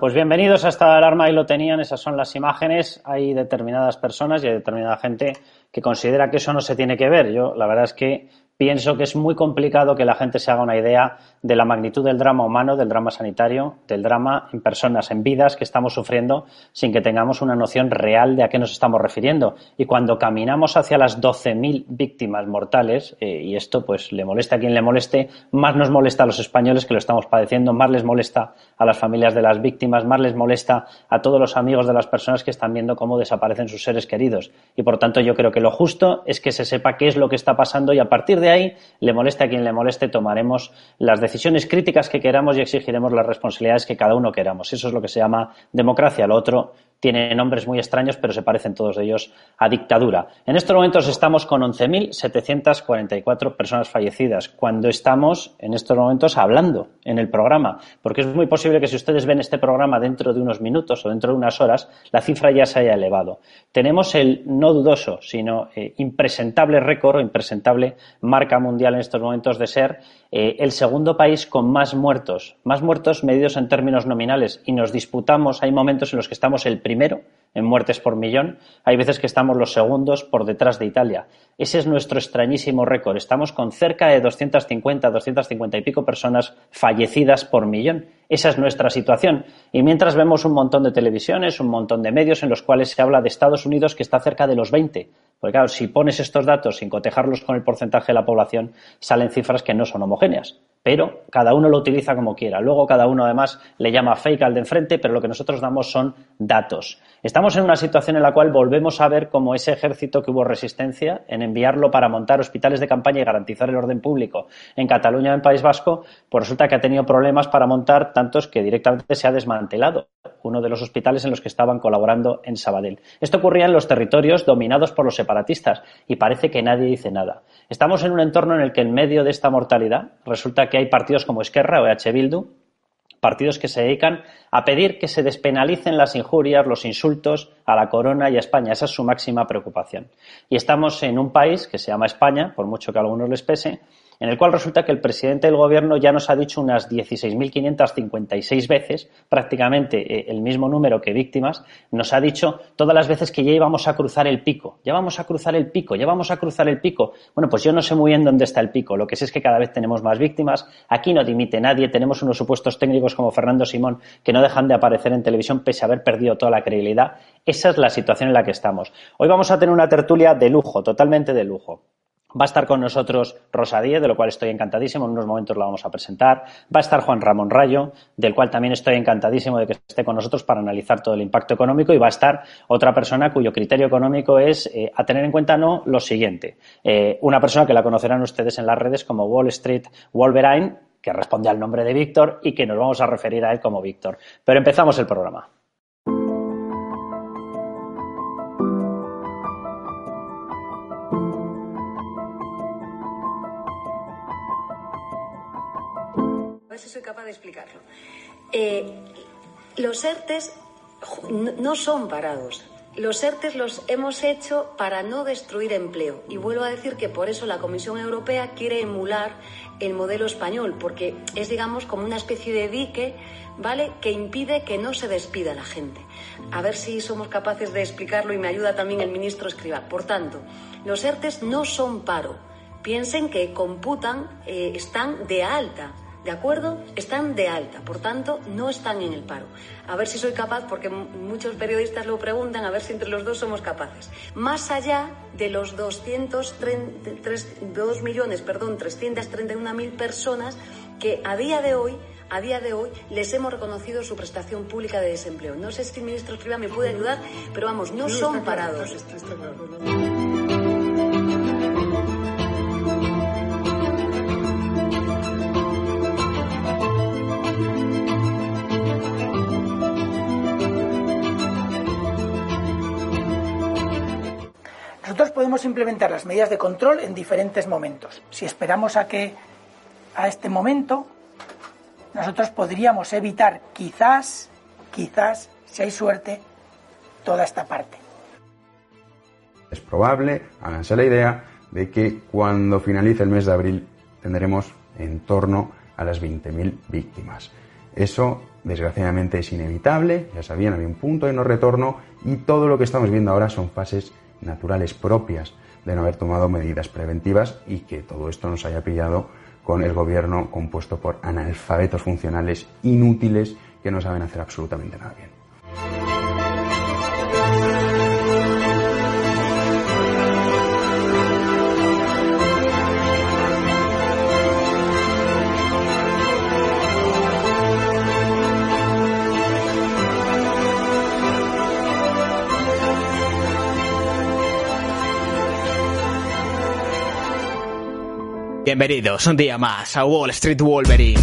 Pues bienvenidos a esta alarma y lo tenían, esas son las imágenes. Hay determinadas personas y hay determinada gente que considera que eso no se tiene que ver. Yo, la verdad es que pienso que es muy complicado que la gente se haga una idea de la magnitud del drama humano, del drama sanitario, del drama en personas, en vidas que estamos sufriendo sin que tengamos una noción real de a qué nos estamos refiriendo. Y cuando caminamos hacia las 12.000 víctimas mortales, eh, y esto pues le molesta a quien le moleste, más nos molesta a los españoles que lo estamos padeciendo, más les molesta a las familias de las víctimas, más les molesta a todos los amigos de las personas que están viendo cómo desaparecen sus seres queridos. Y por tanto yo creo que lo justo es que se sepa qué es lo que está pasando y a partir de de ahí, le moleste a quien le moleste, tomaremos las decisiones críticas que queramos y exigiremos las responsabilidades que cada uno queramos. Eso es lo que se llama democracia. Lo otro tiene nombres muy extraños, pero se parecen todos ellos a dictadura. En estos momentos estamos con 11.744 personas fallecidas, cuando estamos en estos momentos hablando en el programa, porque es muy posible que si ustedes ven este programa dentro de unos minutos o dentro de unas horas, la cifra ya se haya elevado. Tenemos el no dudoso, sino eh, impresentable récord o impresentable marca mundial en estos momentos de ser eh, el segundo país con más muertos, más muertos medidos en términos nominales, y nos disputamos, hay momentos en los que estamos el primero en muertes por millón, hay veces que estamos los segundos por detrás de Italia. Ese es nuestro extrañísimo récord. Estamos con cerca de 250, 250 y pico personas fallecidas por millón. Esa es nuestra situación. Y mientras vemos un montón de televisiones, un montón de medios en los cuales se habla de Estados Unidos que está cerca de los 20. Porque claro, si pones estos datos sin cotejarlos con el porcentaje de la población, salen cifras que no son homogéneas pero cada uno lo utiliza como quiera. Luego cada uno además le llama fake al de enfrente, pero lo que nosotros damos son datos. Estamos en una situación en la cual volvemos a ver como ese ejército que hubo resistencia en enviarlo para montar hospitales de campaña y garantizar el orden público en Cataluña, en País Vasco, pues resulta que ha tenido problemas para montar tantos que directamente se ha desmantelado uno de los hospitales en los que estaban colaborando en Sabadell. Esto ocurría en los territorios dominados por los separatistas y parece que nadie dice nada. Estamos en un entorno en el que en medio de esta mortalidad resulta que hay partidos como Esquerra o EH Bildu, partidos que se dedican a pedir que se despenalicen las injurias, los insultos a la corona y a España. Esa es su máxima preocupación. Y estamos en un país que se llama España, por mucho que a algunos les pese, en el cual resulta que el presidente del gobierno ya nos ha dicho unas 16.556 veces, prácticamente eh, el mismo número que víctimas, nos ha dicho todas las veces que ya íbamos a cruzar el pico, ya vamos a cruzar el pico, ya vamos a cruzar el pico. Bueno, pues yo no sé muy bien dónde está el pico, lo que sé es que cada vez tenemos más víctimas, aquí no dimite nadie, tenemos unos supuestos técnicos como Fernando Simón que no dejan de aparecer en televisión pese a haber perdido toda la credibilidad. Esa es la situación en la que estamos. Hoy vamos a tener una tertulia de lujo, totalmente de lujo. Va a estar con nosotros Rosa Díez, de lo cual estoy encantadísimo, en unos momentos la vamos a presentar. Va a estar Juan Ramón Rayo, del cual también estoy encantadísimo de que esté con nosotros para analizar todo el impacto económico. Y va a estar otra persona cuyo criterio económico es eh, a tener en cuenta no lo siguiente. Eh, una persona que la conocerán ustedes en las redes como Wall Street Wolverine, que responde al nombre de Víctor y que nos vamos a referir a él como Víctor. Pero empezamos el programa. Si soy capaz de explicarlo. Eh, los ERTES no son parados. Los ERTES los hemos hecho para no destruir empleo. Y vuelvo a decir que por eso la Comisión Europea quiere emular el modelo español, porque es, digamos, como una especie de dique, ¿vale?, que impide que no se despida la gente. A ver si somos capaces de explicarlo y me ayuda también el ministro Escriba. Por tanto, los ERTES no son paro. Piensen que computan, eh, están de alta ¿De acuerdo? Están de alta, por tanto, no están en el paro. A ver si soy capaz, porque muchos periodistas lo preguntan, a ver si entre los dos somos capaces. Más allá de los 202 millones, perdón, 331 mil personas que a día de hoy a día de hoy les hemos reconocido su prestación pública de desempleo. No sé si el ministro Escriba me puede ayudar, pero vamos, no son parados. Implementar las medidas de control en diferentes momentos. Si esperamos a que a este momento, nosotros podríamos evitar quizás, quizás, si hay suerte, toda esta parte. Es probable, háganse la idea, de que cuando finalice el mes de abril tendremos en torno a las 20.000 víctimas. Eso, desgraciadamente, es inevitable, ya sabían, había un punto de no retorno y todo lo que estamos viendo ahora son fases naturales propias de no haber tomado medidas preventivas y que todo esto nos haya pillado con el gobierno compuesto por analfabetos funcionales inútiles que no saben hacer absolutamente nada bien. Bienvenidos un día más a Wall Street Wolverine.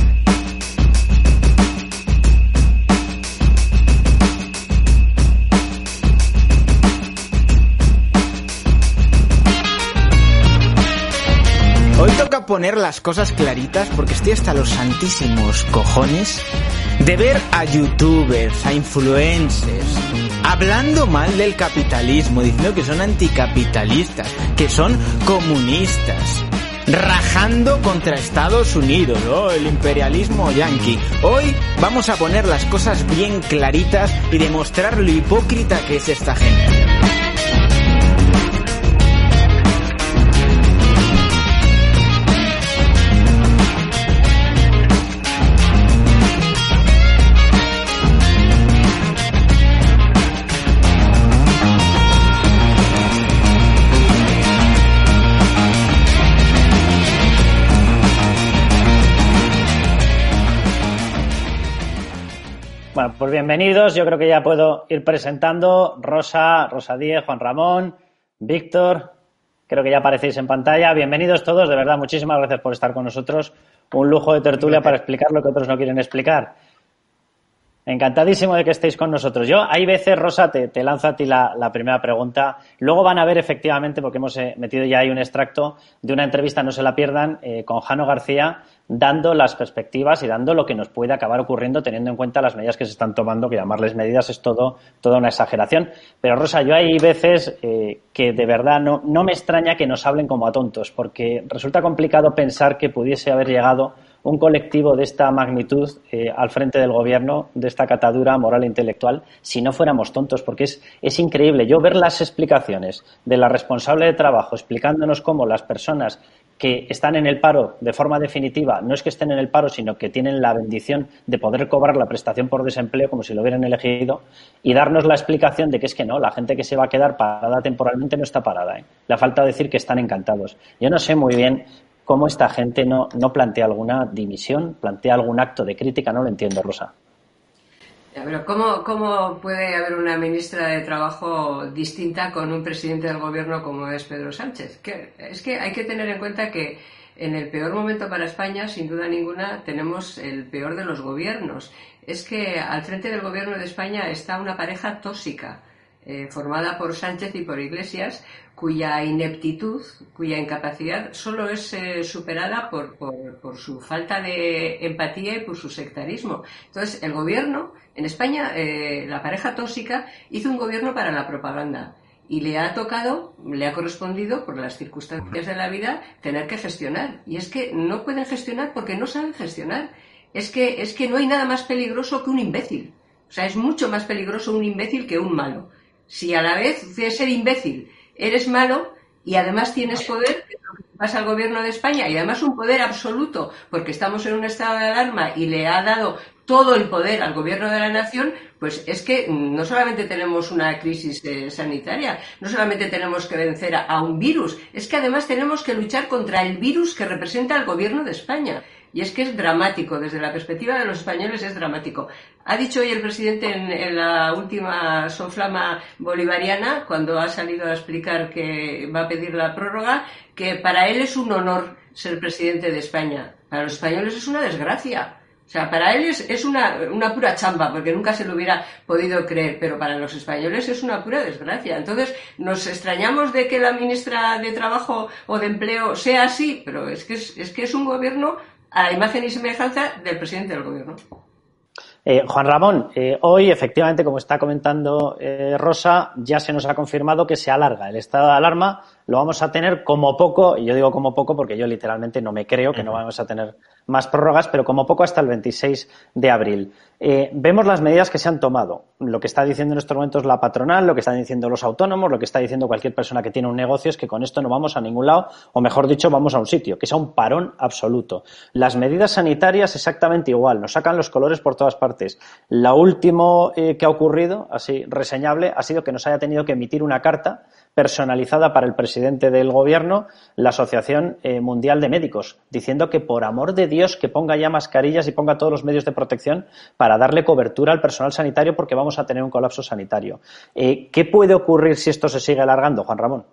Hoy toca poner las cosas claritas porque estoy hasta los santísimos cojones de ver a youtubers, a influencers, hablando mal del capitalismo, diciendo que son anticapitalistas, que son comunistas, rajando contra Estados Unidos, ¿no? el imperialismo yanqui. Hoy vamos a poner las cosas bien claritas y demostrar lo hipócrita que es esta gente. Bienvenidos. Yo creo que ya puedo ir presentando Rosa, Rosa Díez, Juan Ramón, Víctor. Creo que ya aparecéis en pantalla. Bienvenidos todos, de verdad, muchísimas gracias por estar con nosotros. Un lujo de tertulia para explicar lo que otros no quieren explicar. Encantadísimo de que estéis con nosotros. Yo, hay veces, Rosa, te, te lanzo a ti la, la, primera pregunta. Luego van a ver efectivamente, porque hemos eh, metido ya ahí un extracto de una entrevista, no se la pierdan, eh, con Jano García, dando las perspectivas y dando lo que nos puede acabar ocurriendo teniendo en cuenta las medidas que se están tomando, que llamarles medidas es todo, toda una exageración. Pero Rosa, yo hay veces eh, que de verdad no, no me extraña que nos hablen como a tontos, porque resulta complicado pensar que pudiese haber llegado un colectivo de esta magnitud eh, al frente del gobierno, de esta catadura moral e intelectual, si no fuéramos tontos, porque es, es increíble. Yo ver las explicaciones de la responsable de trabajo explicándonos cómo las personas que están en el paro de forma definitiva, no es que estén en el paro, sino que tienen la bendición de poder cobrar la prestación por desempleo como si lo hubieran elegido y darnos la explicación de que es que no, la gente que se va a quedar parada temporalmente no está parada. ¿eh? Le falta decir que están encantados. Yo no sé muy bien cómo esta gente no, no plantea alguna dimisión, plantea algún acto de crítica, no lo entiendo, Rosa. Pero ¿cómo, ¿cómo, puede haber una ministra de Trabajo distinta con un presidente del gobierno como es Pedro Sánchez? Es que hay que tener en cuenta que en el peor momento para España, sin duda ninguna, tenemos el peor de los gobiernos. Es que al frente del gobierno de España está una pareja tóxica, eh, formada por Sánchez y por Iglesias, cuya ineptitud, cuya incapacidad solo es eh, superada por, su falta de empatía y por su sectarismo. Entonces, el gobierno, en España, eh, la pareja tóxica hizo un gobierno para la propaganda y le ha tocado, le ha correspondido, por las circunstancias de la vida, tener que gestionar. Y es que no pueden gestionar porque no saben gestionar. Es que, es que no hay nada más peligroso que un imbécil. O sea, es mucho más peligroso un imbécil que un malo. Si a la vez de ser imbécil eres malo y además tienes poder, pasa al gobierno de España, y además un poder absoluto, porque estamos en un estado de alarma y le ha dado todo el poder al gobierno de la nación, pues es que no solamente tenemos una crisis eh, sanitaria, no solamente tenemos que vencer a, a un virus, es que además tenemos que luchar contra el virus que representa el gobierno de España. Y es que es dramático, desde la perspectiva de los españoles es dramático. Ha dicho hoy el presidente en, la última soflama bolivariana, cuando ha salido a explicar que va a pedir la prórroga, que para él es un honor ser presidente de España. Para los españoles es una desgracia. O sea, para él es, una, una, pura chamba, porque nunca se lo hubiera podido creer, pero para los españoles es una pura desgracia. Entonces, nos extrañamos de que la ministra de Trabajo o de Empleo sea así, pero es que es, es que es un gobierno a la imagen y semejanza del presidente del gobierno. Eh, Juan Ramón, eh, hoy efectivamente, como está comentando eh, Rosa, ya se nos ha confirmado que se alarga el estado de alarma. Lo vamos a tener como poco, y yo digo como poco porque yo literalmente no me creo que no vamos a tener más prórrogas, pero como poco hasta el 26 de abril. Eh, vemos las medidas que se han tomado. Lo que está diciendo en estos momentos la patronal, lo que están diciendo los autónomos, lo que está diciendo cualquier persona que tiene un negocio es que con esto no vamos a ningún lado, o mejor dicho, vamos a un sitio, que sea un parón absoluto. Las medidas sanitarias exactamente igual, nos sacan los colores por todas partes. Lo último eh, que ha ocurrido, así reseñable, ha sido que nos haya tenido que emitir una carta personalizada para el presidente del gobierno, la Asociación eh, Mundial de Médicos, diciendo que por amor de Dios que ponga ya mascarillas y ponga todos los medios de protección darle cobertura al personal sanitario porque vamos a tener un colapso sanitario. Eh, ¿Qué puede ocurrir si esto se sigue alargando, Juan Ramón?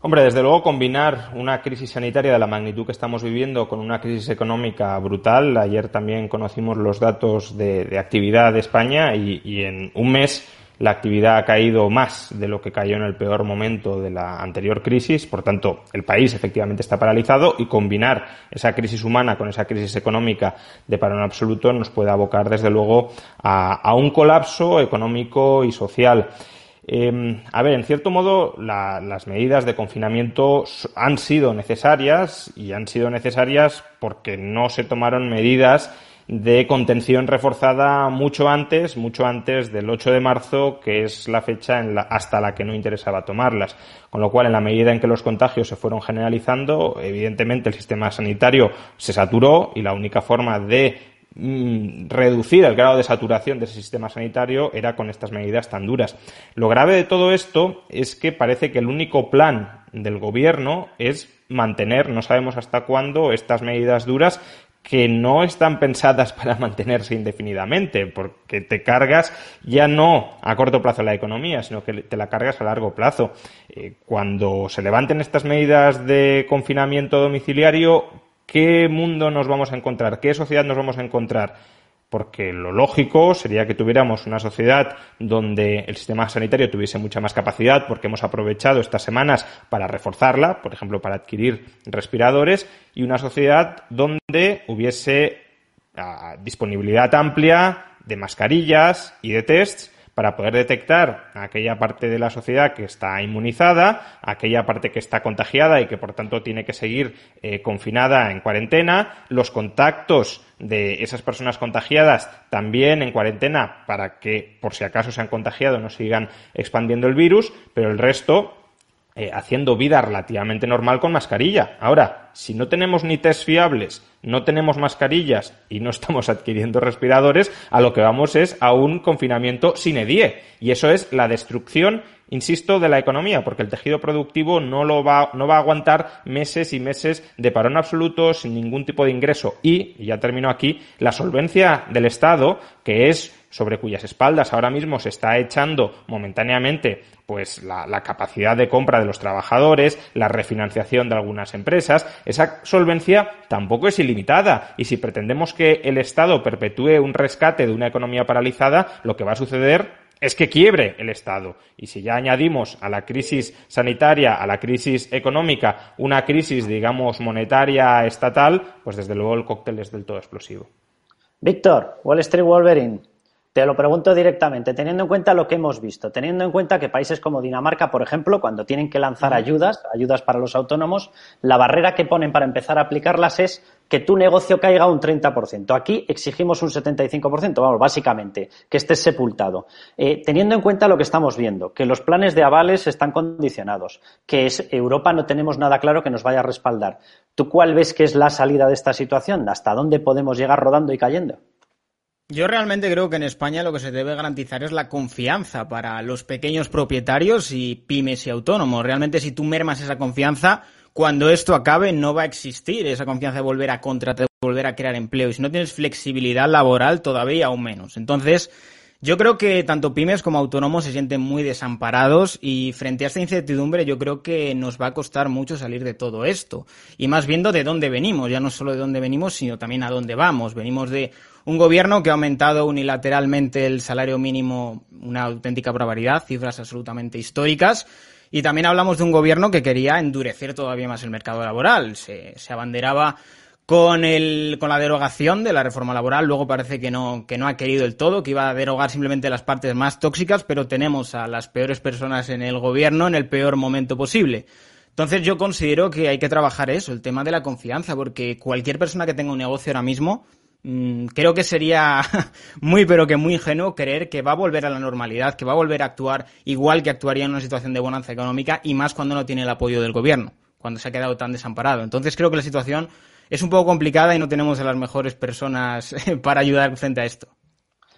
Hombre, desde luego combinar una crisis sanitaria de la magnitud que estamos viviendo con una crisis económica brutal. Ayer también conocimos los datos de, actividad de España y en un mes la actividad ha caído más de lo que cayó en el peor momento de la anterior crisis, por tanto, el país efectivamente está paralizado y combinar esa crisis humana con esa crisis económica de parón absoluto nos puede abocar, desde luego, a, un colapso económico y social. Em, a ver, en cierto modo, las medidas de confinamiento han sido necesarias y han sido necesarias porque no se tomaron medidas de contención reforzada mucho antes, mucho antes del 8 de marzo, que es la fecha en la, hasta la que no interesaba tomarlas. Con lo cual, en la medida en que los contagios se fueron generalizando, evidentemente el sistema sanitario se saturó y la única forma de mm, reducir el grado de saturación de ese sistema sanitario era con estas medidas tan duras. Lo grave de todo esto es que parece que el único plan del gobierno es mantener, no sabemos hasta cuándo, estas medidas duras que no están pensadas para mantenerse indefinidamente, porque te cargas ya no a corto plazo la economía, sino que te la cargas a largo plazo. Eh, cuando se levanten estas medidas de confinamiento domiciliario, ¿qué mundo nos vamos a encontrar? ¿Qué sociedad nos vamos a encontrar? Porque lo lógico sería que tuviéramos una sociedad donde el sistema sanitario tuviese mucha más capacidad, porque hemos aprovechado estas semanas para reforzarla, por ejemplo, para adquirir respiradores, y una sociedad donde hubiese ah, disponibilidad amplia de mascarillas y de tests para poder detectar aquella parte de la sociedad que está inmunizada, aquella parte que está contagiada y que por tanto tiene que seguir eh, confinada en cuarentena, los contactos de esas personas contagiadas también en cuarentena para que por si acaso se han contagiado no sigan expandiendo el virus, pero el resto eh, haciendo vida relativamente normal con mascarilla. Ahora, si no tenemos ni test fiables, no tenemos mascarillas y no estamos adquiriendo respiradores, a lo que vamos es a un confinamiento sin die. Y eso es la destrucción, insisto, de la economía, porque el tejido productivo no, lo va, no va a aguantar meses y meses de parón absoluto sin ningún tipo de ingreso. Y ya termino aquí, la solvencia del Estado, que es sobre cuyas espaldas ahora mismo se está echando momentáneamente pues la, capacidad de compra de los trabajadores, la refinanciación de algunas empresas, esa solvencia tampoco es ilimitada y si pretendemos que el Estado perpetúe un rescate de una economía paralizada, lo que va a suceder es que quiebre el Estado. Y si ya añadimos a la crisis sanitaria, a la crisis económica, una crisis, digamos, monetaria estatal, pues desde luego el cóctel es del todo explosivo. Víctor, Wall Street Wolverine. Te lo pregunto directamente, teniendo en cuenta lo que hemos visto, teniendo en cuenta que países como Dinamarca, por ejemplo, cuando tienen que lanzar ayudas, ayudas para los autónomos, la barrera que ponen para empezar a aplicarlas es que tu negocio caiga un 30%. Aquí exigimos un 75%, vamos, básicamente, que estés sepultado. Eh, teniendo en cuenta lo que estamos viendo, que los planes de avales están condicionados, que es Europa no tenemos nada claro que nos vaya a respaldar. ¿Tú cuál ves que es la salida de esta situación? ¿Hasta dónde podemos llegar rodando y cayendo? Yo realmente creo que en España lo que se debe garantizar es la confianza para los pequeños propietarios y pymes y autónomos. Realmente si tú mermas esa confianza, cuando esto acabe no va a existir esa confianza de volver a contratar, de volver a crear empleo. Y si no tienes flexibilidad laboral, todavía aún menos. Entonces, Yo creo que tanto pymes como autónomos se sienten muy desamparados y frente a esta incertidumbre yo creo que nos va a costar mucho salir de todo esto. Y más viendo de dónde venimos, ya no solo de dónde venimos, sino también a dónde vamos. Venimos de un gobierno que ha aumentado unilateralmente el salario mínimo, una auténtica barbaridad, cifras absolutamente históricas. Y también hablamos de un gobierno que quería endurecer todavía más el mercado laboral. Se, se abanderaba con, el, con la derogación de la reforma laboral. Luego parece que no, que no ha querido el todo, que iba a derogar simplemente las partes más tóxicas, pero tenemos a las peores personas en el gobierno en el peor momento posible. Entonces yo considero que hay que trabajar eso, el tema de la confianza, porque cualquier persona que tenga un negocio ahora mismo, mm, creo que sería muy pero que muy ingenuo creer que va a volver a la normalidad, que va a volver a actuar igual que actuaría en una situación de bonanza económica y más cuando no tiene el apoyo del gobierno, cuando se ha quedado tan desamparado. Entonces creo que la situación es un poco complicada y no tenemos a las mejores personas para ayudar frente a esto.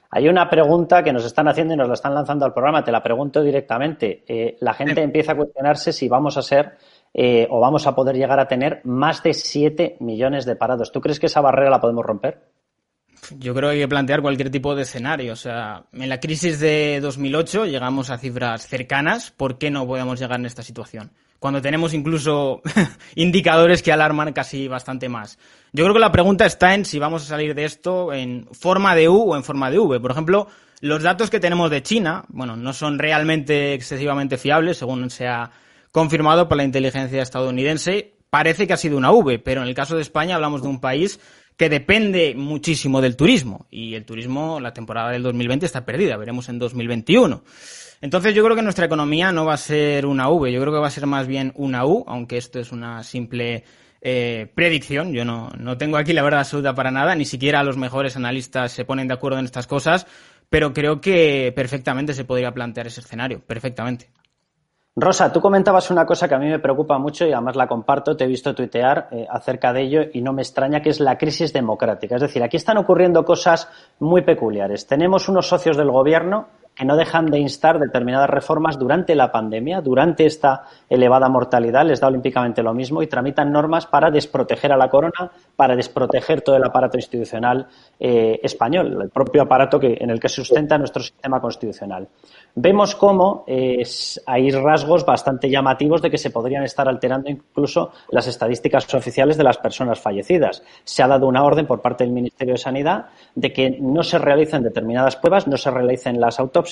Hay una pregunta que nos están haciendo y nos la están lanzando al programa, te la pregunto directamente. Eh, la gente empieza a cuestionarse si vamos a ser eh, o vamos a poder llegar a tener más de 7 millones de parados. ¿Tú crees que esa barrera la podemos romper? Yo creo que hay que plantear cualquier tipo de escenario. O sea, en la crisis de 2008 llegamos a cifras cercanas. ¿Por qué no podemos llegar en esta situación? cuando tenemos incluso indicadores que alarman casi bastante más. Yo creo que la pregunta está en si vamos a salir de esto en forma de U o en forma de V. Por ejemplo, los datos que tenemos de China, bueno, no son realmente excesivamente fiables, según se ha confirmado por la inteligencia estadounidense. Parece que ha sido una V, pero en el caso de España hablamos de un país que depende muchísimo del turismo y el turismo, la temporada del 2020 está perdida, veremos en 2021. Entonces yo creo que nuestra economía no va a ser una V, yo creo que va a ser más bien una U, aunque esto es una simple eh, predicción. Yo no, no tengo aquí la verdad absoluta para nada, ni siquiera los mejores analistas se ponen de acuerdo en estas cosas, pero creo que perfectamente se podría plantear ese escenario, perfectamente. Rosa, tú comentabas una cosa que a mí me preocupa mucho y además la comparto, te he visto tuitear eh, acerca de ello y no me extraña que es la crisis democrática. Es decir, aquí están ocurriendo cosas muy peculiares. Tenemos unos socios del gobierno que no dejan de instar determinadas reformas durante la pandemia, durante esta elevada mortalidad, les da olímpicamente lo mismo y tramitan normas para desproteger a la corona, para desproteger todo el aparato institucional eh, español, el propio aparato que, en el que sustenta nuestro sistema constitucional. Vemos cómo hay rasgos bastante llamativos de que se podrían estar alterando incluso las estadísticas oficiales de las personas fallecidas. Se ha dado una orden por parte del Ministerio de Sanidad de que no se realicen determinadas pruebas, no se realicen las autopsias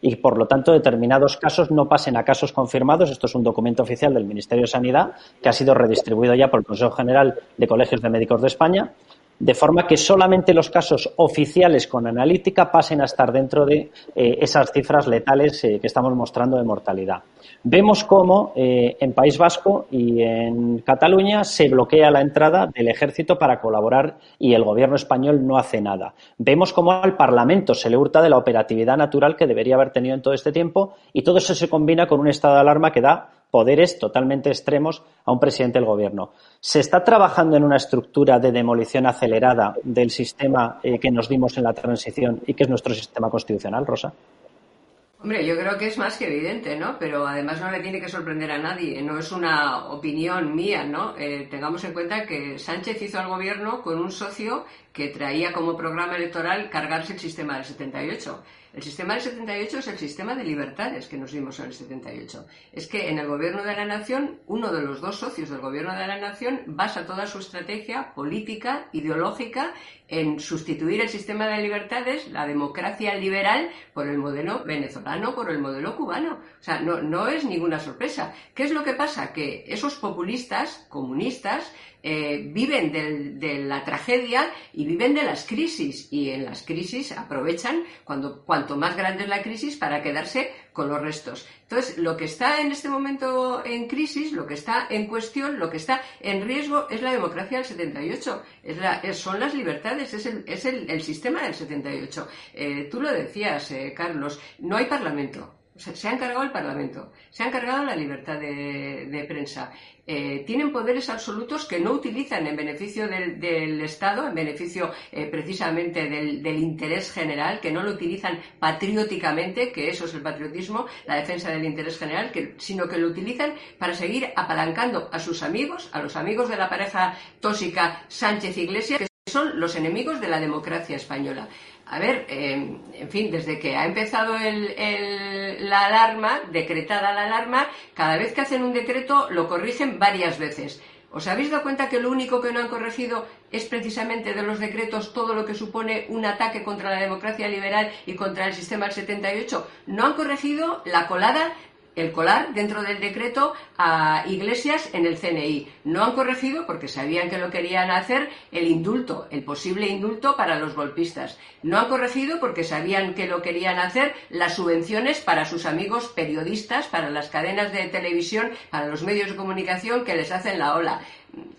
y, por lo tanto, determinados casos no pasen a casos confirmados. Esto es un documento oficial del Ministerio de Sanidad que ha sido redistribuido ya por el Consejo General de Colegios de Médicos de España de forma que solamente los casos oficiales con analítica pasen a estar dentro de eh, esas cifras letales eh, que estamos mostrando de mortalidad. Vemos cómo eh, en País Vasco y en Cataluña se bloquea la entrada del ejército para colaborar y el gobierno español no hace nada. Vemos cómo al Parlamento se le hurta de la operatividad natural que debería haber tenido en todo este tiempo y todo eso se combina con un estado de alarma que da poderes totalmente extremos a un presidente del gobierno. ¿Se está trabajando en una estructura de demolición acelerada del sistema eh, que nos dimos en la transición y que es nuestro sistema constitucional, Rosa? Hombre, yo creo que es más que evidente, ¿no? Pero además no le tiene que sorprender a nadie, no es una opinión mía, ¿no? Eh, tengamos en cuenta que Sánchez hizo al gobierno con un socio que traía como programa electoral cargarse el sistema del 78. El sistema del 78 es el sistema de libertades que nos dimos en el 78. Es que en el gobierno de la nación, uno de los dos socios del gobierno de la nación basa toda su estrategia política, ideológica, en sustituir el sistema de libertades, la democracia liberal, por el modelo venezolano, por el modelo cubano. O sea, no, no es ninguna sorpresa. ¿Qué es lo que pasa? Que esos populistas, comunistas, eh, viven de la tragedia y viven de las crisis y en las crisis aprovechan cuando cuanto más grande es la crisis para quedarse con los restos. Entonces, lo que está en este momento en crisis, lo que está en cuestión, lo que está en riesgo es la democracia del 78, es son las libertades, es el, es el, sistema del 78. Eh, tú lo decías, eh, Carlos, no hay parlamento. Se, ha encargado el Parlamento, se ha encargado la libertad de, prensa. Eh, tienen poderes absolutos que no utilizan en beneficio del, Estado, en beneficio eh, precisamente del, interés general, que no lo utilizan patrióticamente, que eso es el patriotismo, la defensa del interés general, sino que lo utilizan para seguir apalancando a sus amigos, a los amigos de la pareja tóxica Sánchez Iglesias, que son los enemigos de la democracia española. a ver, em, en fin, desde que ha empezado la alarma, decretada la alarma, cada vez que hacen un decreto lo corrigen varias veces. ¿Os habéis dado cuenta que lo único que no han corregido es precisamente de los decretos todo lo que supone un ataque contra la democracia liberal y contra el sistema del 78? No han corregido la colada el colar dentro del decreto a Iglesias en el CNI. No han corregido, porque sabían que lo querían hacer, el indulto, el posible indulto para los golpistas. No han corregido porque sabían que lo querían hacer las subvenciones para sus amigos periodistas, para las cadenas de televisión, para los medios de comunicación que les hacen la ola.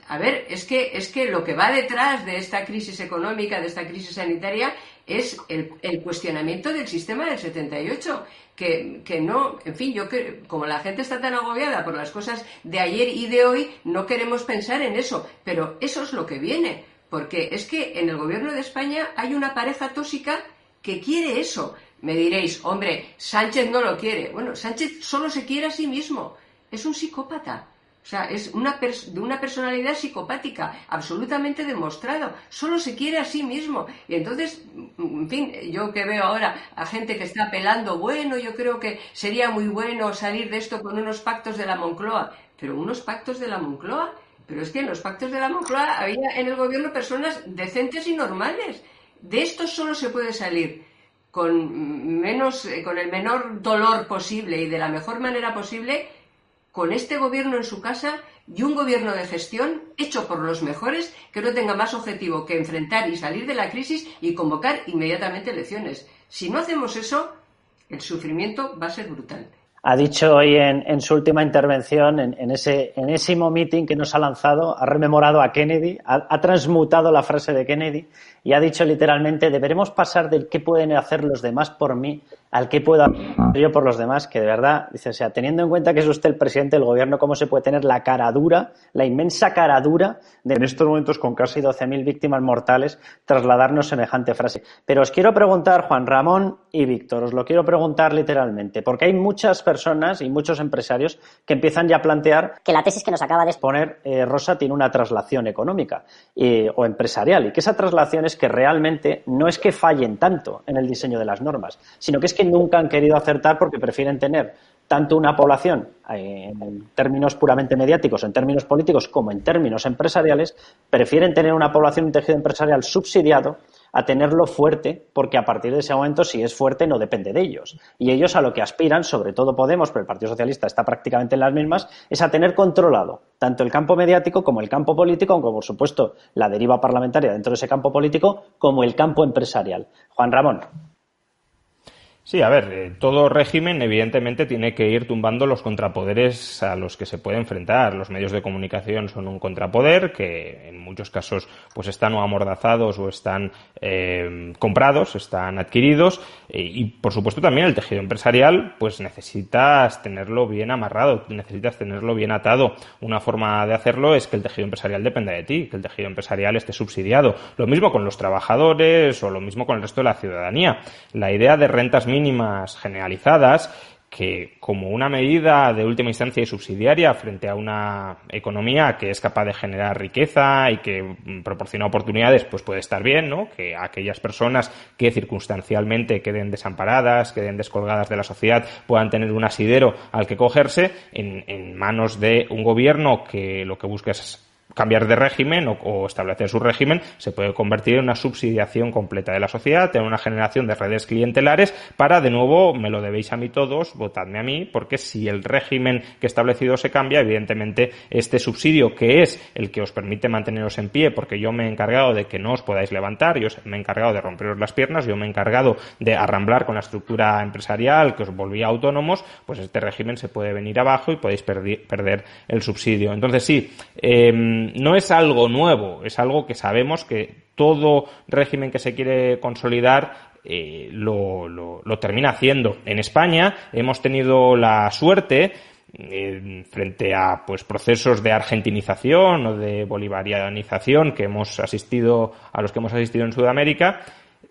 A ver, es que, es que lo que va detrás de esta crisis económica, de esta crisis sanitaria, es el, el cuestionamiento del sistema del 78 que, que, no, en fin, yo que, como la gente está tan agobiada por las cosas de ayer y de hoy, no queremos pensar en eso, pero eso es lo que viene, porque es que en el gobierno de España hay una pareja tóxica que quiere eso. Me diréis, hombre, Sánchez no lo quiere. Bueno, Sánchez solo se quiere a sí mismo. Es un psicópata. O sea, es una de una personalidad psicopática, absolutamente demostrado. Solo se quiere a sí mismo. Y entonces, en fin, yo que veo ahora a gente que está apelando, bueno, yo creo que sería muy bueno salir de esto con unos pactos de la Moncloa. Pero unos pactos de la Moncloa. Pero es que en los pactos de la Moncloa había en el gobierno personas decentes y normales. De esto solo se puede salir con menos, eh, con el menor dolor posible y de la mejor manera posible con este gobierno en su casa y un gobierno de gestión hecho por los mejores que no tenga más objetivo que enfrentar y salir de la crisis y convocar inmediatamente elecciones. Si no hacemos eso, el sufrimiento va a ser brutal ha dicho hoy en, su última intervención, en, ese ese meeting que nos ha lanzado, ha rememorado a Kennedy, ha, transmutado la frase de Kennedy y ha dicho literalmente, deberemos pasar del qué pueden hacer los demás por mí al qué puedo hacer yo por los demás, que de verdad, dice, o sea, teniendo en cuenta que es usted el presidente del gobierno, ¿cómo se puede tener la cara dura, la inmensa cara dura de en estos momentos con casi 12.000 víctimas mortales trasladarnos semejante frase? Pero os quiero preguntar, Juan Ramón y Víctor, os lo quiero preguntar literalmente, porque hay muchas personas y muchos empresarios que empiezan ya a plantear que la tesis que nos acaba de exponer eh, Rosa tiene una traslación económica o empresarial y que esa traslación es que realmente no es que fallen tanto en el diseño de las normas, sino que es que nunca han querido acertar porque prefieren tener tanto una población eh, en términos puramente mediáticos, en términos políticos, como en términos empresariales, prefieren tener una población, un tejido empresarial subsidiado a tenerlo fuerte, porque a partir de ese momento, si es fuerte, no depende de ellos. Y ellos a lo que aspiran, sobre todo Podemos, pero el Partido Socialista está prácticamente en las mismas, es a tener controlado tanto el campo mediático como el campo político, como por supuesto la deriva parlamentaria dentro de ese campo político, como el campo empresarial. Juan Ramón. Sí, a ver, eh, todo régimen evidentemente tiene que ir tumbando los contrapoderes a los que se puede enfrentar. Los medios de comunicación son un contrapoder que en muchos casos pues están o amordazados o están eh, comprados, están adquiridos eh, y por supuesto también el tejido empresarial pues necesitas tenerlo bien amarrado, necesitas tenerlo bien atado. Una forma de hacerlo es que el tejido empresarial dependa de ti, que el tejido empresarial esté subsidiado. Lo mismo con los trabajadores o lo mismo con el resto de la ciudadanía. La idea de rentas mínimas generalizadas que como una medida de última instancia y subsidiaria frente a una economía que es capaz de generar riqueza y que proporciona oportunidades, pues puede estar bien, ¿no? Que aquellas personas que circunstancialmente queden desamparadas, queden descolgadas de la sociedad, puedan tener un asidero al que cogerse en, en manos de un gobierno que lo que busca es cambiar de régimen o, establecer su régimen, se puede convertir en una subsidiación completa de la sociedad, tener una generación de redes clientelares para, de nuevo, me lo debéis a mí todos, votadme a mí, porque si el régimen que he establecido se cambia, evidentemente este subsidio, que es el que os permite manteneros en pie, porque yo me he encargado de que no os podáis levantar, yo me he encargado de romperos las piernas, yo me he encargado de arramblar con la estructura empresarial que os volvía autónomos, pues este régimen se puede venir abajo y podéis perder el subsidio. Entonces sí, eh, no es algo nuevo, es algo que sabemos que todo régimen que se quiere consolidar eh, lo, lo, termina haciendo. En España hemos tenido la suerte eh, frente a pues procesos de argentinización o de bolivarianización que hemos asistido a los que hemos asistido en Sudamérica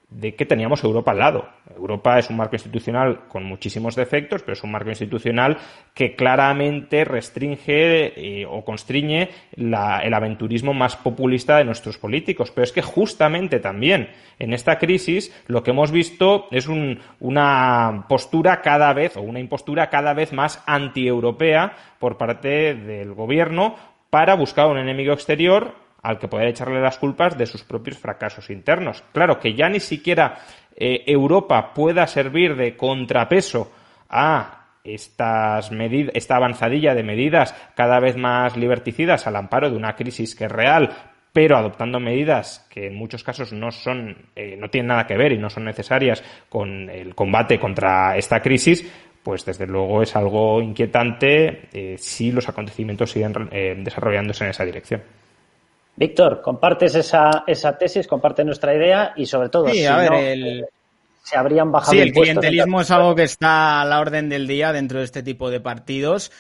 de que teníamos Europa al lado. Europa es un marco institucional con muchísimos defectos, pero es un marco institucional que claramente restringe eh, o constriñe el aventurismo más populista de nuestros políticos. Pero es que justamente también en esta crisis lo que hemos visto es una postura cada vez o una impostura cada vez más antieuropea por parte del gobierno para buscar un enemigo exterior al que poder echarle las culpas de sus propios fracasos internos. Claro, que ya ni siquiera eh, Europa pueda servir de contrapeso a estas esta avanzadilla de medidas cada vez más liberticidas al amparo de una crisis que es real, pero adoptando medidas que en muchos casos no son, eh, no tienen nada que ver y no son necesarias con el combate contra esta crisis, pues desde luego es algo inquietante eh, si los acontecimientos siguen desarrollándose en esa dirección. Víctor, compartes esa, esa tesis, comparte nuestra idea y sobre todo sí, a ver, el... se habrían bajado Sí, el clientelismo es algo que está a la orden del día dentro de este tipo de partidos,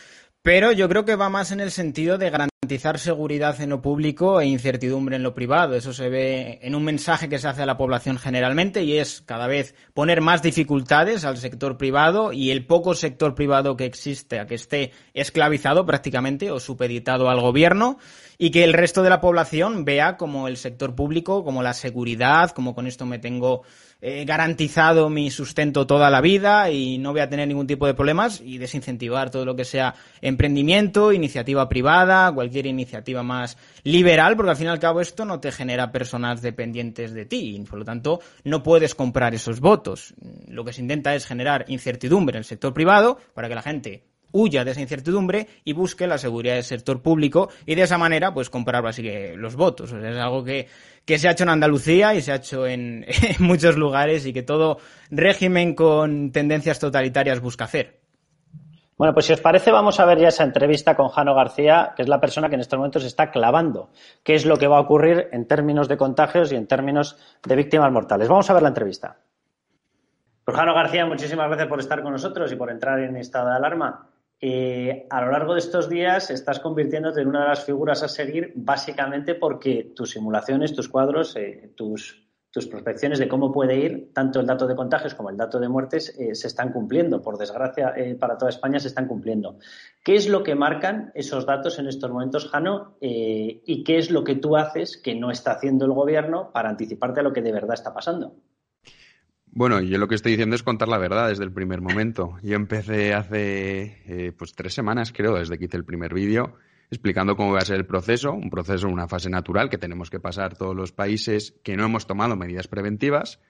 pero yo creo que va más en el sentido de garantizar seguridad en lo público e incertidumbre en lo privado. Eso se ve en un mensaje que se hace a la población generalmente y es cada vez poner más dificultades al sector privado y el poco sector privado que existe a que esté esclavizado prácticamente o supeditado al gobierno y que el resto de la población vea como el sector público, como la seguridad, como con esto me tengo eh, garantizado mi sustento toda la vida y no voy a tener ningún tipo de problemas y desincentivar todo lo que sea emprendimiento, iniciativa privada, cualquier iniciativa más liberal, porque al fin y al cabo esto no te genera personas dependientes de ti y por lo tanto no puedes comprar esos votos. Lo que se intenta es generar incertidumbre en el sector privado para que la gente huya de esa incertidumbre y busque la seguridad del sector público y de esa manera pues comprar así que los votos. es algo que, que, se ha hecho en Andalucía y se ha hecho en, muchos lugares y que todo régimen con tendencias totalitarias busca hacer. Bueno, pues si os parece, vamos a ver ya esa entrevista con Jano García, que es la persona que en estos momentos está clavando qué es lo que va a ocurrir en términos de contagios y en términos de víctimas mortales. Vamos a ver la entrevista. Pues Jano García, muchísimas gracias por estar con nosotros y por entrar en estado de alarma. Eh, a lo largo de estos días estás convirtiéndote en una de las figuras a seguir básicamente porque tus simulaciones, tus cuadros, eh, tus, tus, prospecciones de cómo puede ir tanto el dato de contagios como el dato de muertes eh, se están cumpliendo. Por desgracia, para toda España se están cumpliendo. ¿Qué es lo que marcan esos datos en estos momentos, Jano? ¿Y qué es lo que tú haces que no está haciendo el gobierno para anticiparte a lo que de verdad está pasando? Bueno, yo lo que estoy diciendo es contar la verdad desde el primer momento. Yo empecé hace eh, pues tres semanas, creo, desde que hice el primer vídeo, explicando cómo va a ser el proceso, un proceso, una fase natural que tenemos que pasar todos los países que no hemos tomado medidas preventivas.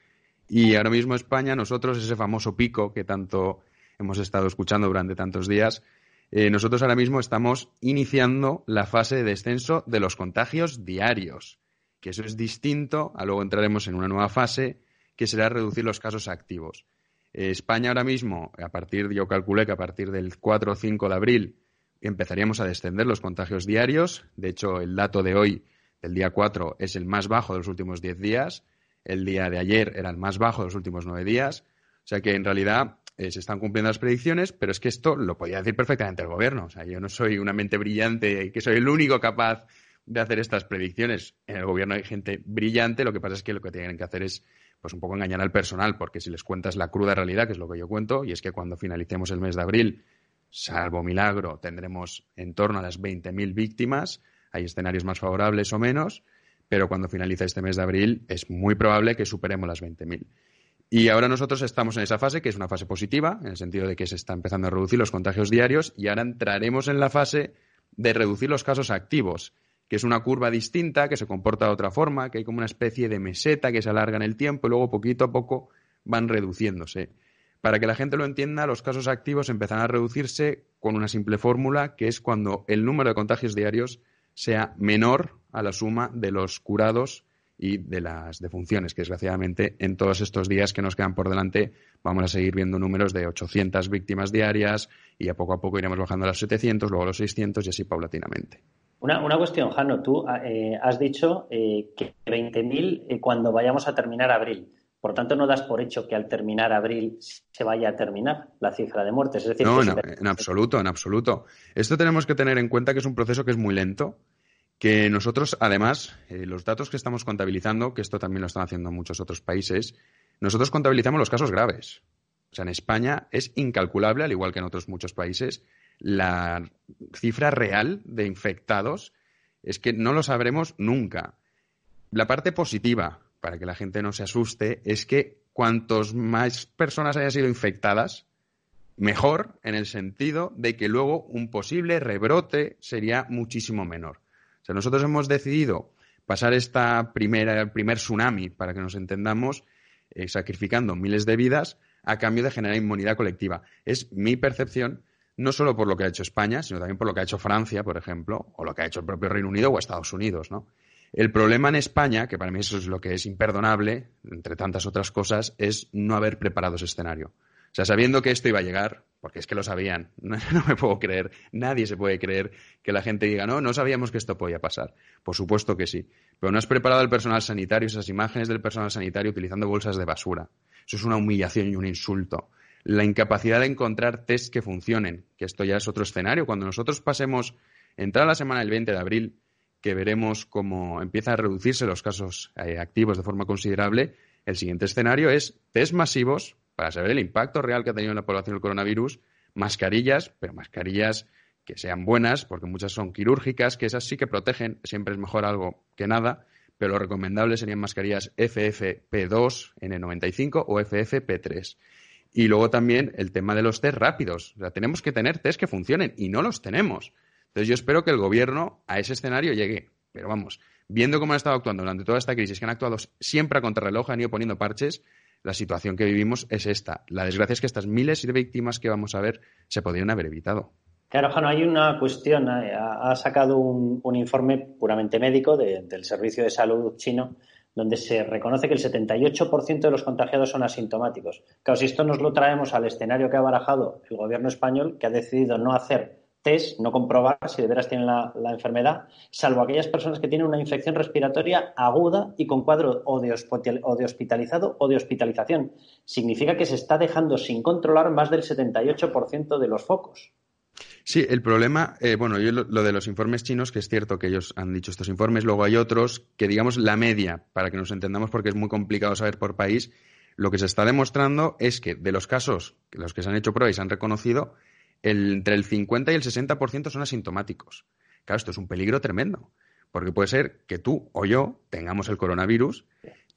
Y ahora mismo España, nosotros, ese famoso pico que tanto hemos estado escuchando durante tantos días, eh, nosotros ahora mismo estamos iniciando la fase de descenso de los contagios diarios, que eso es distinto a luego entraremos en una nueva fase que será reducir los casos activos. Eh, España ahora mismo, a partir, yo calculé que a partir del 4 o 5 de abril empezaríamos a descender los contagios diarios. De hecho, el dato de hoy, del día 4, es el más bajo de los últimos 10 días. El día de ayer era el más bajo de los últimos 9 días. O sea que en realidad eh, se están cumpliendo las predicciones, pero es que esto lo podía decir perfectamente el gobierno. O sea, yo no soy una mente brillante y que soy el único capaz de hacer estas predicciones. En el gobierno hay gente brillante, lo que pasa es que lo que tienen que hacer es pues un poco engañar al personal, porque si les cuentas la cruda realidad, que es lo que yo cuento, y es que cuando finalicemos el mes de abril, salvo milagro, tendremos en torno a las 20.000 víctimas, hay escenarios más favorables o menos, pero cuando finalice este mes de abril es muy probable que superemos las 20.000. Y ahora nosotros estamos en esa fase, que es una fase positiva, en el sentido de que se está empezando a reducir los contagios diarios, y ahora entraremos en la fase de reducir los casos activos que es una curva distinta, que se comporta de otra forma, que hay como una especie de meseta que se alarga en el tiempo y luego poquito a poco van reduciéndose. Para que la gente lo entienda, los casos activos empezarán a reducirse con una simple fórmula, que es cuando el número de contagios diarios sea menor a la suma de los curados y de las defunciones, que desgraciadamente en todos estos días que nos quedan por delante vamos a seguir viendo números de 800 víctimas diarias y a poco a poco iremos bajando a los 700, luego a los 600 y así paulatinamente. Una, una cuestión, Jano. Tú eh, has dicho eh, que 20.000 eh, cuando vayamos a terminar abril. Por tanto, no das por hecho que al terminar abril se vaya a terminar la cifra de muertes. no, en, absoluto, en absoluto. Esto tenemos que tener en cuenta que es un proceso que es muy lento Que nosotros, además, eh, los datos que estamos contabilizando, que esto también lo están haciendo muchos otros países, nosotros contabilizamos los casos graves. O sea, en España es incalculable, al igual que en otros muchos países, la cifra real de infectados es que no lo sabremos nunca. La parte positiva, para que la gente no se asuste, es que cuantos más personas hayan sido infectadas, mejor en el sentido de que luego un posible rebrote sería muchísimo menor. O sea, nosotros hemos decidido pasar esta primera, primer tsunami, para que nos entendamos, eh, sacrificando miles de vidas a cambio de generar inmunidad colectiva. Es mi percepción, no solo por lo que ha hecho España, sino también por lo que ha hecho Francia, por ejemplo, o lo que ha hecho el propio Reino Unido o Estados Unidos, ¿no? El problema en España, que para mí eso es lo que es imperdonable, entre tantas otras cosas, es no haber preparado ese escenario. O sea, sabiendo que esto iba a llegar, porque es que lo sabían, no, me puedo creer, nadie se puede creer que la gente diga, no, no sabíamos que esto podía pasar. Por supuesto que sí. Pero no has preparado el personal sanitario, esas imágenes del personal sanitario utilizando bolsas de basura. Eso es una humillación y un insulto. La incapacidad de encontrar test que funcionen, que esto ya es otro escenario. Cuando nosotros pasemos, entrar la semana del 20 de abril, que veremos cómo empiezan a reducirse los casos eh, activos de forma considerable, el siguiente escenario es test masivos para saber el impacto real que ha tenido en la población el coronavirus, mascarillas, pero mascarillas que sean buenas, porque muchas son quirúrgicas, que esas sí que protegen, siempre es mejor algo que nada, pero lo recomendable serían mascarillas FFP2 N95 o FFP3. Y luego también el tema de los test rápidos. Tenemos que tener test que funcionen y no los tenemos. Entonces yo espero que el gobierno a ese escenario llegue. Pero vamos, viendo cómo han estado actuando durante toda esta crisis, que han actuado siempre a contrarreloj, han ido poniendo parches, la situación que vivimos es esta. La desgracia es que estas miles de víctimas que vamos a ver se podrían haber evitado. Claro, Jano, hay una cuestión. Eh, ha, sacado un, informe puramente médico del Servicio de Salud chino donde se reconoce que el 78% de los contagiados son asintomáticos. Claro, si esto nos lo traemos al escenario que ha barajado el gobierno español, que ha decidido no hacer test, no comprobar si de veras tienen la, enfermedad, salvo aquellas personas que tienen una infección respiratoria aguda y con cuadro o de, o de hospitalizado o de hospitalización. Significa que se está dejando sin controlar más del 78% de los focos. Sí, el problema, eh, bueno, yo lo, de los informes chinos, que es cierto que ellos han dicho estos informes, luego hay otros que, digamos, la media, para que nos entendamos, porque es muy complicado saber por país, lo que se está demostrando es que de los casos, los que se han hecho pruebas y se han reconocido, entre el 50 y el 60% son asintomáticos. Claro, esto es un peligro tremendo, porque puede ser que tú o yo tengamos el coronavirus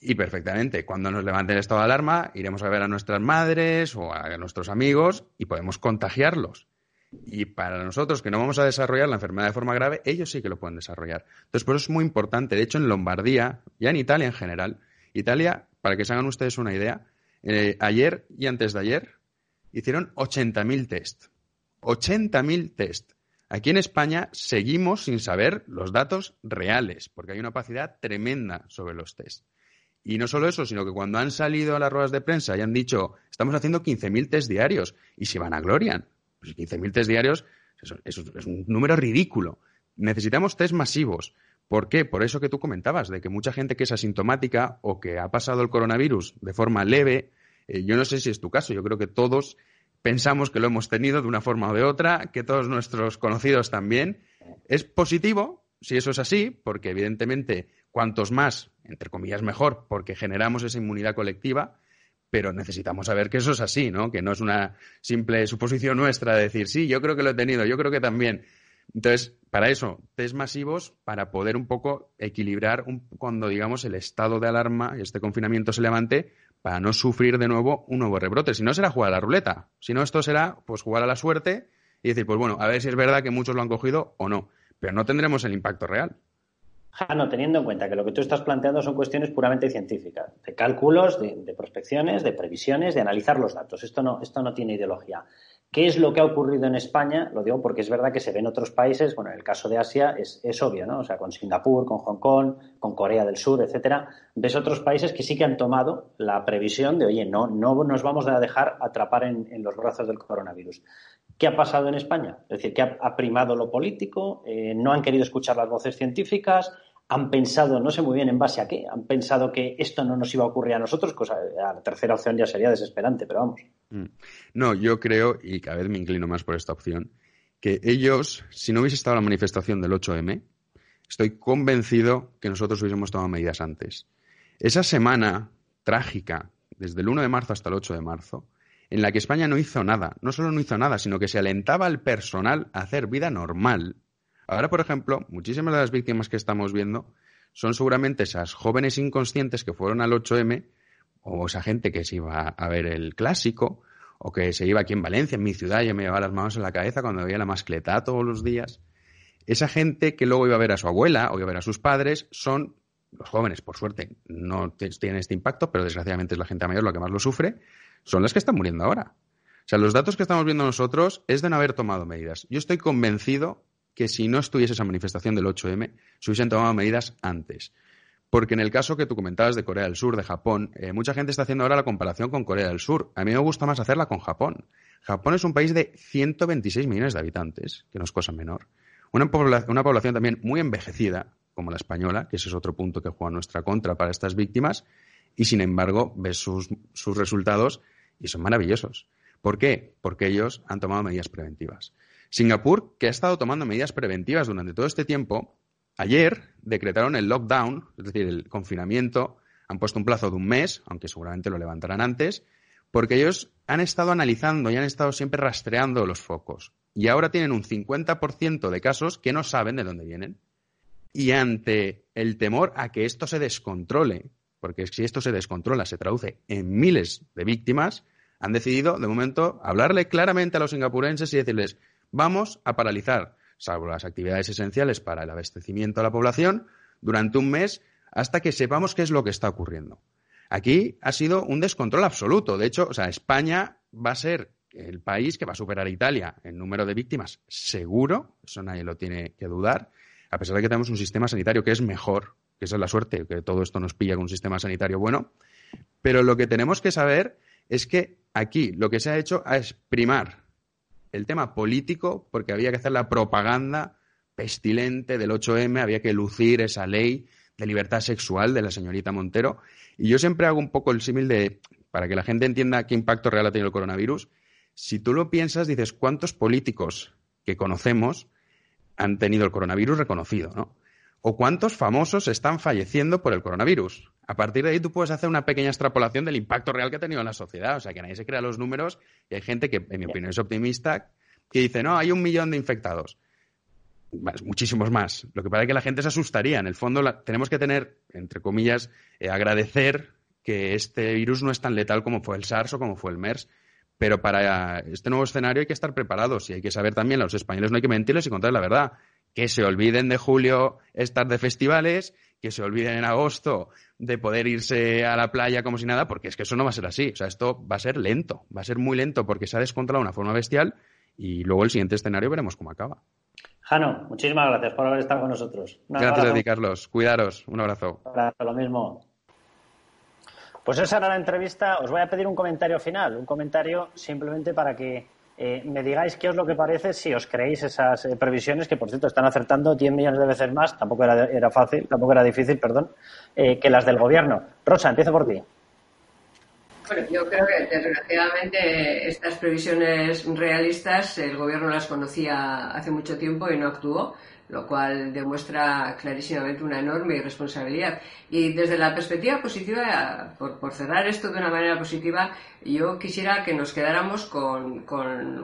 y perfectamente, cuando nos levante el estado de alarma, iremos a ver a nuestras madres o a nuestros amigos y podemos contagiarlos. Y para nosotros que no vamos a desarrollar la enfermedad de forma grave, ellos sí que lo pueden desarrollar. Entonces, por eso es muy importante. De hecho, en Lombardía, ya en Italia en general, Italia, para que se hagan ustedes una idea, eh, ayer y antes de ayer hicieron 80.000 test. 80.000 test. Aquí en España seguimos sin saber los datos reales, porque hay una opacidad tremenda sobre los test. Y no solo eso, sino que cuando han salido a las ruedas de prensa y han dicho, estamos haciendo 15.000 test diarios, y se van a glorian. Pues 15.000 test diarios es, un número ridículo. Necesitamos test masivos. ¿Por qué? Por eso que tú comentabas, de que mucha gente que es asintomática o que ha pasado el coronavirus de forma leve, eh, yo no sé si es tu caso, yo creo que todos pensamos que lo hemos tenido de una forma o de otra, que todos nuestros conocidos también. Es positivo, si eso es así, porque evidentemente cuantos más, entre comillas, mejor, porque generamos esa inmunidad colectiva, pero necesitamos saber que eso es así, ¿no? Que no es una simple suposición nuestra de decir, sí, yo creo que lo he tenido, yo creo que también. Entonces, para eso, test masivos, para poder un poco equilibrar cuando, digamos, el estado de alarma y este confinamiento se levante, para no sufrir de nuevo un nuevo rebrote. Si no, será jugar a la ruleta. Si no, esto será, pues, jugar a la suerte y decir, pues bueno, a ver si es verdad que muchos lo han cogido o no. Pero no tendremos el impacto real. Jano, teniendo en cuenta que lo que tú estás planteando son cuestiones puramente científicas, de cálculos, de, prospecciones, de previsiones, de analizar los datos. Esto no, esto no tiene ideología. ¿Qué es lo que ha ocurrido en España? Lo digo porque es verdad que se ve en otros países, bueno, en el caso de Asia es, es, obvio, ¿no? O sea, con Singapur, con Hong Kong, con Corea del Sur, etcétera. Ves otros países que sí que han tomado la previsión de, oye, no, no nos vamos a dejar atrapar en los brazos del coronavirus. ¿Qué ha pasado en España? Es decir, que ha, primado lo político, eh, no han querido escuchar las voces científicas, han pensado, no sé muy bien en base a qué, han pensado que esto no nos iba a ocurrir a nosotros, cosa, la tercera opción ya sería desesperante, pero vamos. Mm. No, yo creo, y cada vez me inclino más por esta opción, que ellos, si no hubiese estado la manifestación del 8M, estoy convencido que nosotros hubiésemos tomado medidas antes. Esa semana trágica, desde el 1 de marzo hasta el 8 de marzo, en la que España no hizo nada, no solo no hizo nada, sino que se alentaba al personal a hacer vida normal. Ahora, por ejemplo, muchísimas de las víctimas que estamos viendo son seguramente esas jóvenes inconscientes que fueron al 8M, o esa gente que se iba a ver el clásico, o que se iba aquí en Valencia, en mi ciudad, y me llevaba las manos en la cabeza cuando veía la mascleta todos los días. Esa gente que luego iba a ver a su abuela o iba a ver a sus padres son los jóvenes, por suerte, no tienen este impacto, pero desgraciadamente es la gente mayor la que más lo sufre, son las que están muriendo ahora. O sea, los datos que estamos viendo nosotros es de no haber tomado medidas. Yo estoy convencido que si no estuviese esa manifestación del 8M, se hubiesen tomado medidas antes. Porque en el caso que tú comentabas de Corea del Sur, de Japón, eh, mucha gente está haciendo ahora la comparación con Corea del Sur. A mí me gusta más hacerla con Japón. Japón es un país de 126 millones de habitantes, que no es cosa menor. Una, una población también muy envejecida, como la española, que ese es otro punto que juega nuestra contra para estas víctimas, y sin embargo ves sus, sus resultados y son maravillosos. ¿Por qué? Porque ellos han tomado medidas preventivas. Singapur, que ha estado tomando medidas preventivas durante todo este tiempo, ayer decretaron el lockdown, es decir, el confinamiento, han puesto un plazo de un mes, aunque seguramente lo levantarán antes, porque ellos han estado analizando y han estado siempre rastreando los focos. Y ahora tienen un 50% de casos que no saben de dónde vienen. Y ante el temor a que esto se descontrole, porque si esto se descontrola, se traduce en miles de víctimas, han decidido, de momento, hablarle claramente a los singapurenses y decirles, vamos a paralizar, salvo las actividades esenciales para el abastecimiento a la población, durante un mes hasta que sepamos qué es lo que está ocurriendo. Aquí ha sido un descontrol absoluto. De hecho, o sea, España va a ser el país que va a superar a Italia en número de víctimas, seguro, eso nadie lo tiene que dudar, a pesar de que tenemos un sistema sanitario que es mejor que esa es la suerte, que todo esto nos pilla con un sistema sanitario bueno. Pero lo que tenemos que saber es que aquí lo que se ha hecho es primar el tema político, porque había que hacer la propaganda pestilente del 8M, había que lucir esa ley de libertad sexual de la señorita Montero. Y yo siempre hago un poco el símil de, para que la gente entienda qué impacto real ha tenido el coronavirus, si tú lo piensas, dices, ¿cuántos políticos que conocemos han tenido el coronavirus reconocido, ¿no? O cuántos famosos están falleciendo por el coronavirus. A partir de ahí tú puedes hacer una pequeña extrapolación del impacto real que ha tenido en la sociedad. O sea, que nadie se crea los números y hay gente que, en mi opinión, es optimista, que dice, no, hay un millón de infectados. muchísimos más. Lo que pasa es que la gente se asustaría. En el fondo tenemos que tener, entre comillas, eh, agradecer que este virus no es tan letal como fue el SARS o como fue el MERS. Pero para este nuevo escenario hay que estar preparados y hay que saber también, a los españoles no hay que mentirles y contarles la verdad que se olviden de julio estar de festivales, que se olviden en agosto de poder irse a la playa como si nada, porque es que eso no va a ser así. O sea, esto va a ser lento, va a ser muy lento porque se ha descontrolado de una forma bestial y luego el siguiente escenario veremos cómo acaba. Jano, muchísimas gracias por haber estado con nosotros. gracias a ti, Carlos. Cuidaros. Un abrazo. Un abrazo, lo mismo. Pues esa era la entrevista. Os voy a pedir un comentario final, un comentario simplemente para que eh, me digáis qué es lo que parece si os creéis esas eh, previsiones, que por cierto están acertando 10 millones de veces más, tampoco era, fácil, tampoco era difícil, perdón, eh, que las del gobierno. Rosa, empiezo por ti. Bueno, yo creo que desgraciadamente estas previsiones realistas el gobierno las conocía hace mucho tiempo y no actuó lo cual demuestra clarísimamente una enorme irresponsabilidad. Y desde la perspectiva positiva, por, cerrar esto de una manera positiva, yo quisiera que nos quedáramos con,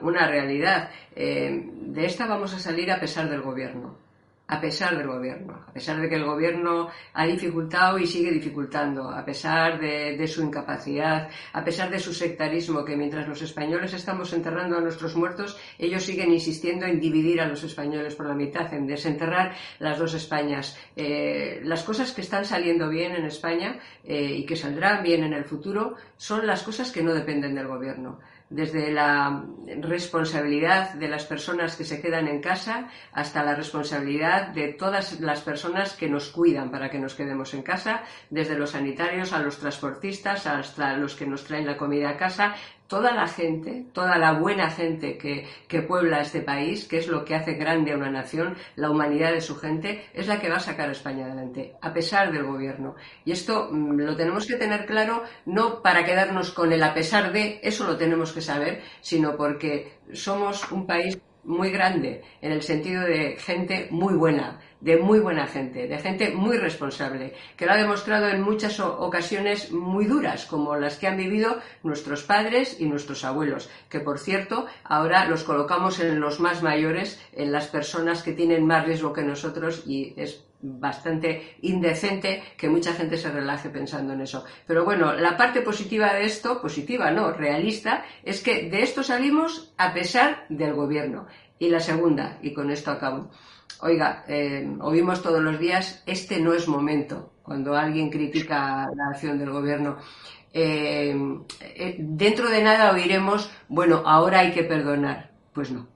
una realidad. Eh, de esta vamos a salir a pesar del gobierno a pesar del gobierno, a pesar de que el gobierno ha dificultado y sigue dificultando, a pesar de, su incapacidad, a pesar de su sectarismo, que mientras los españoles estamos enterrando a nuestros muertos, ellos siguen insistiendo en dividir a los españoles por la mitad, en desenterrar las dos Españas. Eh, las cosas que están saliendo bien en España eh, y que saldrán bien en el futuro son las cosas que no dependen del gobierno desde la responsabilidad de las personas que se quedan en casa hasta la responsabilidad de todas las personas que nos cuidan para que nos quedemos en casa, desde los sanitarios a los transportistas hasta los que nos traen la comida a casa, toda la gente, toda la buena gente que, puebla este país, que es lo que hace grande a una nación, la humanidad de su gente, es la que va a sacar a España adelante, a pesar del gobierno. Y esto mm, lo tenemos que tener claro, no para quedarnos con el a pesar de, eso lo tenemos que saber, sino porque somos un país muy grande, en el sentido de gente muy buena, de muy buena gente, de gente muy responsable, que lo ha demostrado en muchas ocasiones muy duras, como las que han vivido nuestros padres y nuestros abuelos, que por cierto ahora los colocamos en los más mayores, en las personas que tienen más riesgo que nosotros y es bastante indecente que mucha gente se relaje pensando en eso. Pero bueno, la parte positiva de esto, positiva no, realista, es que de esto salimos a pesar del gobierno. Y la segunda, y con esto acabo. Oiga, eh, oímos todos los días, este no es momento, cuando alguien critica la acción del gobierno. Eh, eh, dentro de nada oiremos, bueno, ahora hay que perdonar. Pues no.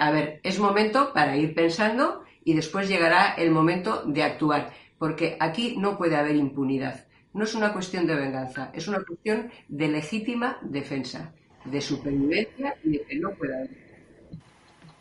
a ver, es momento para ir pensando y después llegará el momento de actuar, porque aquí no puede haber impunidad. No es una cuestión de venganza, es una cuestión de legítima defensa, de supervivencia y de que no pueda haber.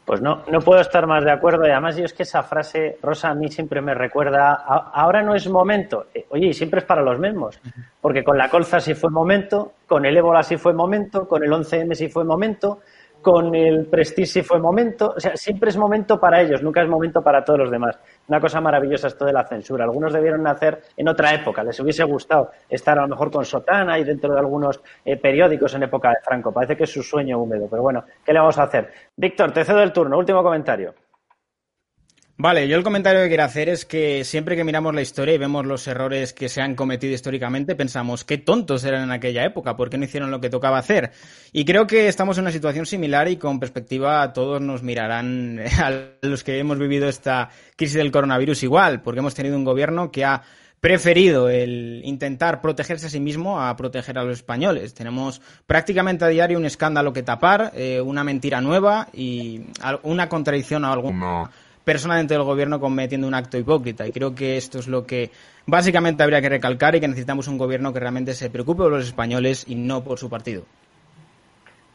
Pues no, no puedo estar más de acuerdo. Y además, yo es que esa frase, Rosa, a mí siempre me recuerda, ahora no es momento. Eh, oye, y siempre es para los mismos. Porque con la colza sí fue momento, con el ébola sí fue momento, con el 11M sí fue momento, con el Prestige fue momento, o sea, siempre es momento para ellos, nunca es momento para todos los demás. Una cosa maravillosa esto de la censura. Algunos debieron nacer en otra época, les hubiese gustado estar a lo mejor con Sotana y dentro de algunos eh, periódicos en época de Franco. Parece que es su sueño húmedo, pero bueno, ¿qué le vamos a hacer? Víctor, te cedo el turno, último comentario. Vale, yo el comentario que quiero hacer es que siempre que miramos la historia y vemos los errores que se han cometido históricamente, pensamos qué tontos eran en aquella época, por qué no hicieron lo que tocaba hacer. Y creo que estamos en una situación similar y con perspectiva todos nos mirarán a los que hemos vivido esta crisis del coronavirus igual, porque hemos tenido un gobierno que ha preferido el intentar protegerse a sí mismo a proteger a los españoles. Tenemos prácticamente a diario un escándalo que tapar, eh, una mentira nueva y una contradicción a algún dentro del gobierno cometiendo un acto hipócrita. Y creo que esto es lo que básicamente habría que recalcar y que necesitamos un gobierno que realmente se preocupe por los españoles y no por su partido.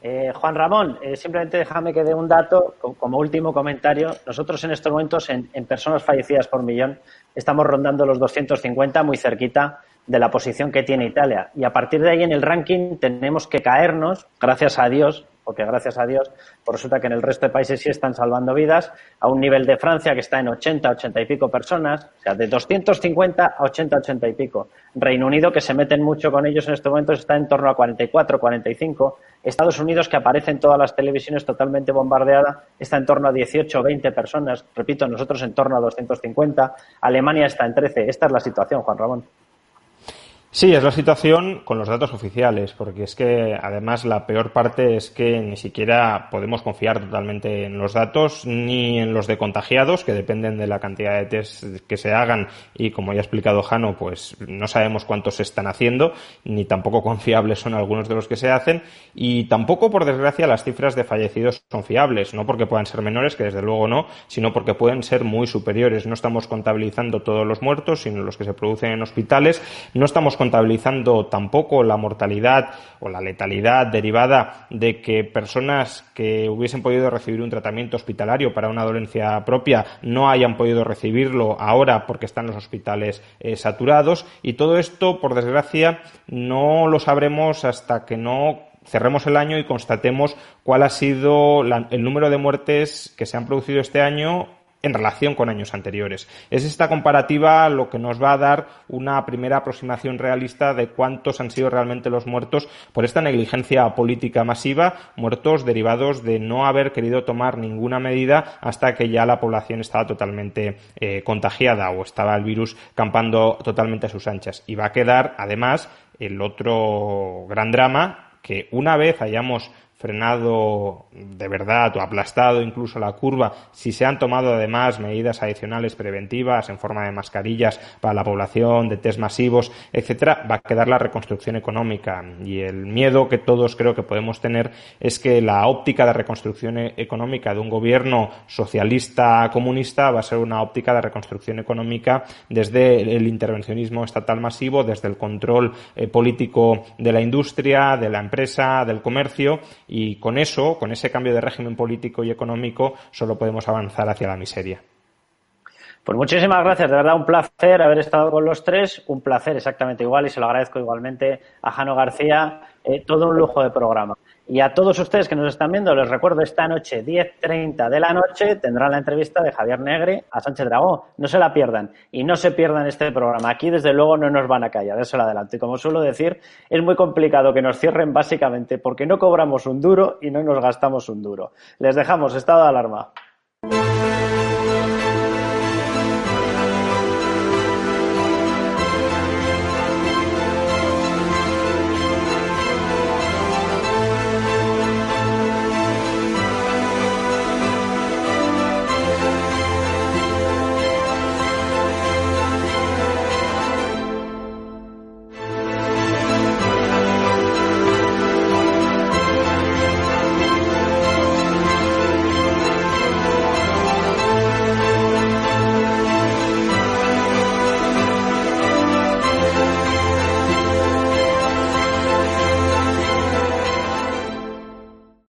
Eh, Juan Ramón, eh, simplemente déjame que dé un dato como último comentario. Nosotros en estos momentos, en, en, personas fallecidas por millón, estamos rondando los 250, muy cerquita de la posición que tiene Italia. Y a partir de ahí en el ranking tenemos que caernos, gracias a Dios, porque gracias a Dios pues resulta que en el resto de países sí están salvando vidas, a un nivel de Francia que está en 80, 80 y pico personas, o sea, de 250 a 80, 80 y pico. Reino Unido, que se meten mucho con ellos en estos momentos, está en torno a 44, 45. Estados Unidos, que aparece en todas las televisiones totalmente bombardeada, está en torno a 18, 20 personas. Repito, nosotros en torno a 250. Alemania está en 13. Esta es la situación, Juan Ramón. Sí, es la situación con los datos oficiales, porque es que además la peor parte es que ni siquiera podemos confiar totalmente en los datos ni en los de contagiados, que dependen de la cantidad de test que se hagan y como ya ha explicado Jano, pues no sabemos cuántos se están haciendo, ni tampoco confiables son algunos de los que se hacen y tampoco, por desgracia, las cifras de fallecidos son fiables, no porque puedan ser menores, que desde luego no, sino porque pueden ser muy superiores. No estamos contabilizando todos los muertos, sino los que se producen en hospitales. No estamos contabilizando tampoco la mortalidad o la letalidad derivada de que personas que hubiesen podido recibir un tratamiento hospitalario para una dolencia propia no hayan podido recibirlo ahora porque están los hospitales eh, saturados. Y todo esto, por desgracia, no lo sabremos hasta que no cerremos el año y constatemos cuál ha sido el número de muertes que se han producido este año en relación con años anteriores. Es esta comparativa lo que nos va a dar una primera aproximación realista de cuántos han sido realmente los muertos por esta negligencia política masiva, muertos derivados de no haber querido tomar ninguna medida hasta que ya la población estaba totalmente eh, contagiada o estaba el virus campando totalmente a sus anchas. Y va a quedar, además, el otro gran drama que una vez hayamos frenado de verdad o aplastado incluso la curva, si se han tomado además medidas adicionales preventivas en forma de mascarillas para la población, de test masivos, etcétera, va a quedar la reconstrucción económica. Y el miedo que todos creo que podemos tener es que la óptica de reconstrucción e-, económica de un gobierno socialista comunista va a ser una óptica de reconstrucción económica desde el intervencionismo estatal masivo, desde el control eh, político de la industria, de la empresa, del comercio y con eso, con ese cambio de régimen político y económico, solo podemos avanzar hacia la miseria. Pues muchísimas gracias, de verdad un placer haber estado con los tres, un placer exactamente igual y se lo agradezco igualmente a Jano García. eh, todo un lujo de programa. Y a todos ustedes que nos están viendo, les recuerdo esta noche, 10.30 de la noche, tendrán la entrevista de Javier Negre a Sánchez Dragó. No se la pierdan y no se pierdan este programa. Aquí, desde luego, no nos van a callar, eso lo adelanto. Y como suelo decir, es muy complicado que nos cierren básicamente porque no cobramos un duro y no nos gastamos un duro. Les dejamos estado de alarma.